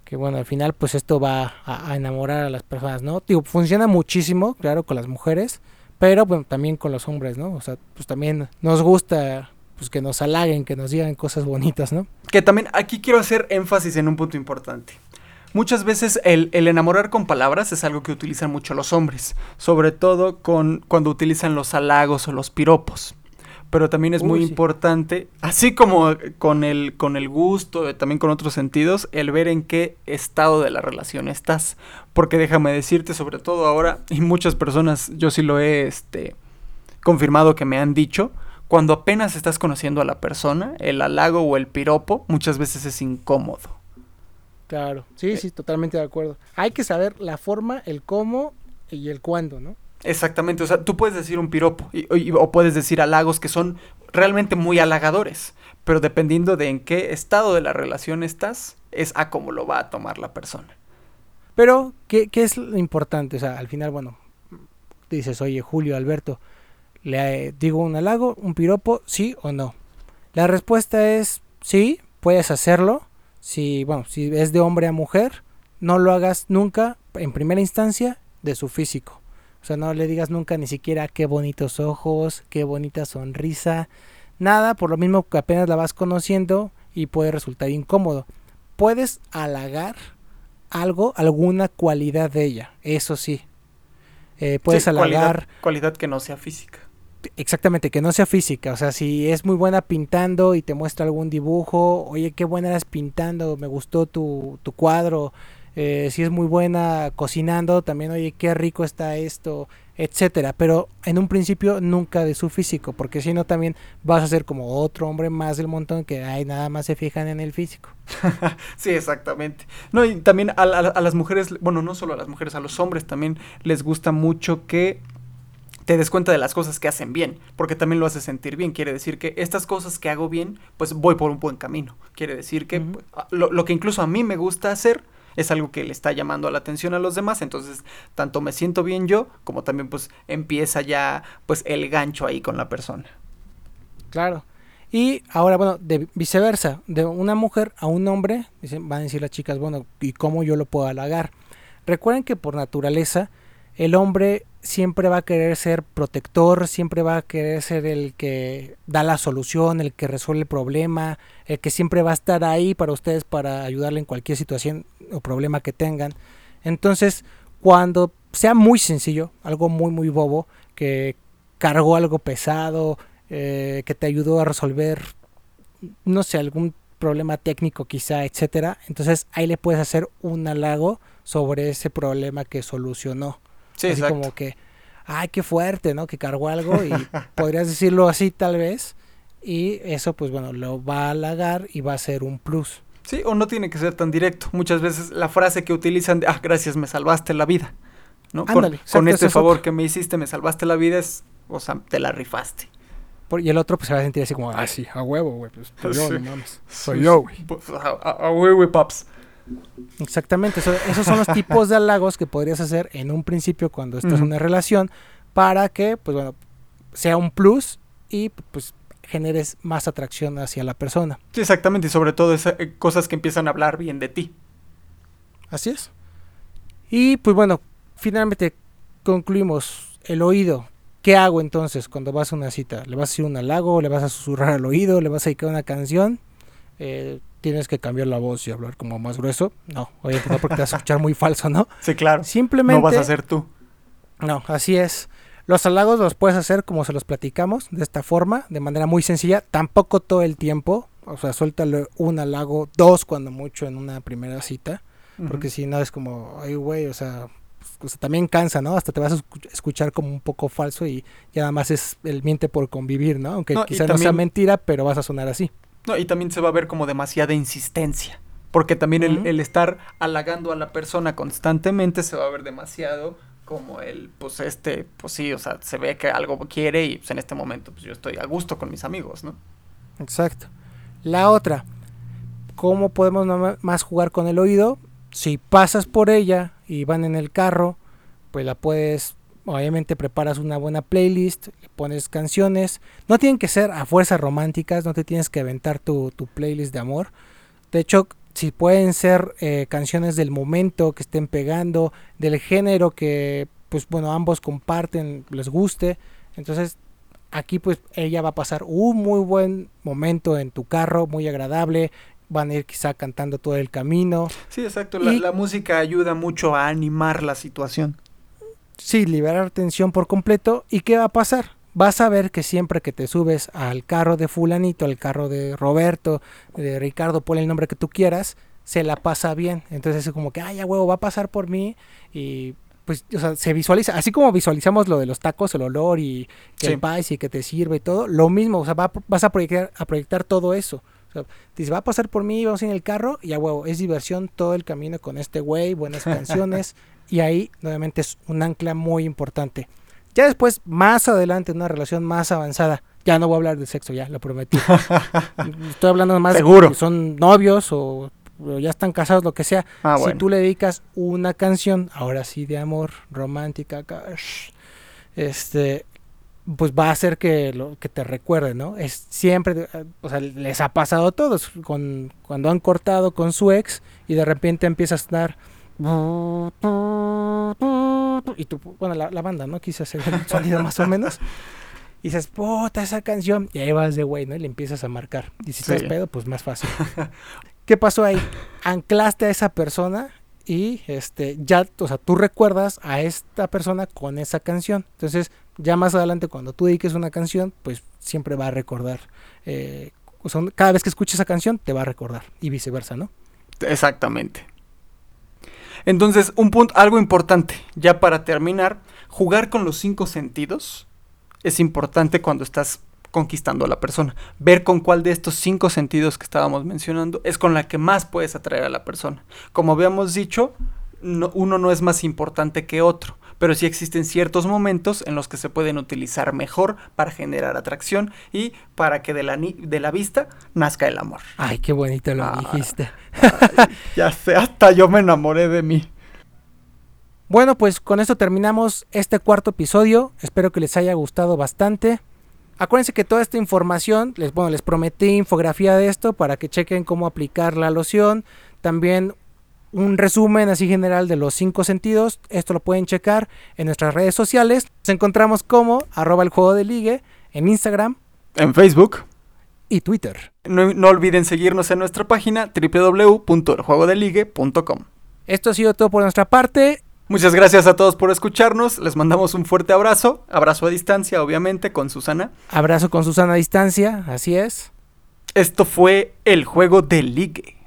Que bueno, al final pues esto va a, enamorar a las personas, ¿no? Digo, funciona muchísimo, claro, con las mujeres, pero bueno, también con los hombres, ¿no? O sea, pues también nos gusta pues que nos halaguen, que nos digan cosas bonitas, ¿no? Que también aquí quiero hacer énfasis en un punto importante. Muchas veces el, enamorar con palabras es algo que utilizan mucho los hombres, sobre todo con, cuando utilizan los halagos o los piropos. Pero también es muy importante, así como con el, con el gusto, también con otros sentidos, el ver en qué estado de la relación estás. Porque déjame decirte, sobre todo ahora, y muchas personas, yo sí lo he este, confirmado que me han dicho, cuando apenas estás conociendo a la persona, el halago o el piropo muchas veces es incómodo Claro, sí, eh. sí, totalmente de acuerdo. Hay que saber la forma, el cómo y el cuándo, ¿no? Exactamente, o sea, tú puedes decir un piropo o puedes decir halagos que son realmente muy halagadores, pero dependiendo de en qué estado de la relación estás, es a cómo lo va a tomar la persona. Pero, ¿qué, qué es lo importante? O sea, al final, bueno, dices, oye, Julio, Alberto, le eh, digo un halago, un piropo, sí o no. La respuesta es sí, puedes hacerlo, si, bueno, si es de hombre a mujer, no lo hagas nunca, en primera instancia, de su físico. O sea, no le digas nunca ni siquiera qué bonitos ojos, qué bonita sonrisa, nada, por lo mismo que apenas la vas conociendo y puede resultar incómodo. Puedes halagar algo, alguna cualidad de ella, eso sí, eh, puedes Sí, halagar, Cualidad, cualidad que no sea física. Exactamente, que no sea física, o sea, si es muy buena pintando y te muestra algún dibujo, oye, qué buena eras pintando, me gustó tu, tu cuadro, eh, si es muy buena cocinando, también, oye, qué rico está esto, etcétera, pero en un principio nunca de su físico, porque si no también vas a ser como otro hombre más del montón que ay, nada más se fijan en el físico. Sí, exactamente. No, y también a, las mujeres, bueno, no solo a las mujeres, a los hombres también les gusta mucho que te des cuenta de las cosas que hacen bien, porque también lo hace sentir bien. Quiere decir que estas cosas que hago bien, pues voy por un buen camino. Quiere decir que Ujú. pues, a- lo, lo que incluso a mí me gusta hacer es algo que le está llamando la atención a los demás, entonces tanto me siento bien yo, como también pues empieza ya pues el gancho ahí con la persona. Claro. Y ahora, bueno, de viceversa, de una mujer a un hombre, dicen, van a decir las chicas, bueno, ¿y cómo yo lo puedo halagar? Recuerden que por naturaleza el hombre siempre va a querer ser protector, siempre va a querer ser el que da la solución, el que resuelve el problema, el que siempre va a estar ahí para ustedes para ayudarle en cualquier situación o problema que tengan. Entonces, cuando sea muy sencillo, algo muy muy bobo, que cargó algo pesado, eh, que te ayudó a resolver, no sé, algún problema técnico quizá, etcétera, entonces ahí le puedes hacer un halago sobre ese problema que solucionó. Sí, así exacto. como que, ay, qué fuerte, ¿no? Que cargó algo y podrías decirlo así tal vez. Y eso, pues bueno, lo va a halagar y va a ser un plus. Sí, o no tiene que ser tan directo. Muchas veces la frase que utilizan de, ah, gracias, me salvaste la vida. ¿no? Con- Ándale, con, exacto, este favor que me hiciste, me salvaste la vida, es, o sea, te la rifaste. Por- y el otro, pues se va a sentir así como, ah, sí, a huevo, güey, pues soy yo, Sí. no mames. Soy yo, güey. Pues, a- a- a güey, güey, paps. Exactamente, eso- esos son los tipos de halagos que podrías hacer en un principio cuando estás en una relación para que, pues bueno, sea un plus y pues generes más atracción hacia la persona. Sí, exactamente, y sobre todo esas eh, cosas que empiezan a hablar bien de ti. Así es. Y pues bueno, finalmente concluimos el oído. ¿Qué hago entonces cuando vas a una cita? ¿Le vas a hacer un halago? ¿Le vas a susurrar al oído? ¿Le vas a dedicar una canción? Eh, ¿Tienes que cambiar la voz y hablar como más grueso? No, obviamente no porque te vas a escuchar muy falso, ¿no? Sí, claro. Simplemente... No vas a ser tú. No, así es. Los halagos los puedes hacer como se los platicamos, de esta forma, de manera muy sencilla, tampoco todo el tiempo, o sea, suéltale un halago, dos cuando mucho en una primera cita, porque si no es como, ay güey, o sea, pues, o sea, también cansa, ¿no? Hasta te vas a escu- escuchar como un poco falso y ya nada más es el miente por convivir, ¿no? Aunque No, quizá no sea también- mentira, pero vas a sonar así. No, y también se va a ver como demasiada insistencia. Porque también el, el estar halagando a la persona constantemente se va a ver demasiado como el, pues este, pues sí, o sea, se ve que algo quiere y pues en este momento pues yo estoy a gusto con mis amigos, ¿no? Exacto. La otra, ¿cómo podemos más jugar con el oído? Si pasas por ella y van en el carro, pues la puedes, obviamente preparas una buena playlist, le pones canciones. No tienen que ser a fuerzas románticas, no te tienes que aventar tu, tu playlist de amor. De hecho, si pueden ser eh, canciones del momento que estén pegando, del género que, pues bueno, ambos comparten, les guste. Entonces, aquí pues ella va a pasar un muy buen momento en tu carro, muy agradable. Van a ir quizá cantando todo el camino. Sí, exacto. La, Y- la música ayuda mucho a animar la situación. Sí, liberar tensión por completo. ¿Y qué va a pasar? Vas a ver que siempre que te subes al carro de fulanito, al carro de Roberto, de Ricardo, ponle el nombre que tú quieras, se la pasa bien. Entonces es como que, ay, ya huevo, va a pasar por mí y pues, o sea, se visualiza, así como visualizamos lo de los tacos, el olor y que Sí. el y que te sirve y todo, lo mismo, o sea, va- vas a proyectar, a proyectar todo eso. O sea, dice, va a pasar por mí, vamos en el carro y ya huevo, es diversión todo el camino con este güey, buenas canciones y ahí nuevamente es un ancla muy importante. Ya después, más adelante, en una relación más avanzada, ya no voy a hablar de sexo, ya lo prometí. Estoy hablando más Seguro. de que son novios o, o ya están casados, lo que sea. Ah, si bueno. tú le dedicas una canción, ahora sí de amor, romántica, este, pues va a hacer que lo que te recuerde, ¿no? Es siempre, eh, o sea, les ha pasado a todos con cuando han cortado con su ex y de repente empieza a sonar y tú, bueno, la, la banda, ¿no? Quise hacer el sonido más o menos. Y dices, puta, esa canción. Y ahí vas de güey, ¿no? Y le empiezas a marcar. Y si Sí. estás pedo, pues más fácil. ¿Qué pasó ahí? Anclaste a esa persona y este ya, o sea, tú recuerdas a esta persona con esa canción. Entonces, ya más adelante cuando tú dediques una canción, pues siempre va a recordar. Eh, cada vez que escuches esa canción, te va a recordar y viceversa, ¿no? Exactamente. Entonces, un punto, algo importante, ya para terminar, jugar con los cinco sentidos es importante cuando estás conquistando a la persona. Ver con cuál de estos cinco sentidos que estábamos mencionando es con la que más puedes atraer a la persona. Como habíamos dicho, uno no es más importante que otro, pero sí existen ciertos momentos en los que se pueden utilizar mejor para generar atracción y para que de la, de la vista nazca el amor. Ay, qué bonito lo dijiste. ya sé, hasta yo me enamoré de mí. Bueno, pues con esto terminamos este cuarto episodio. Espero que les haya gustado bastante. Acuérdense que toda esta información, les, bueno, les prometí infografía de esto para que chequen cómo aplicar la loción. También un resumen así general de los cinco sentidos. Esto lo pueden checar en nuestras redes sociales. Nos encontramos como arroba el juego de ligue en Instagram. En Facebook. Y Twitter. No, no olviden seguirnos en nuestra página www.eljuegodeligue.com. Esto ha sido todo por nuestra parte. Muchas gracias a todos por escucharnos. Les mandamos un fuerte abrazo. Abrazo a distancia, obviamente, con Susana. Abrazo con Susana a distancia, así es. Esto fue el juego de ligue.